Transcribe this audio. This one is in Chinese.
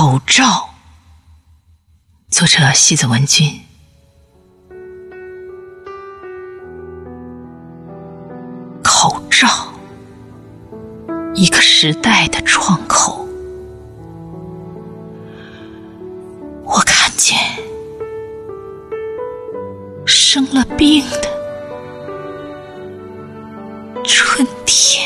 口罩。作者西子文君。口罩一个时代的窗口。我看见生了病的春天。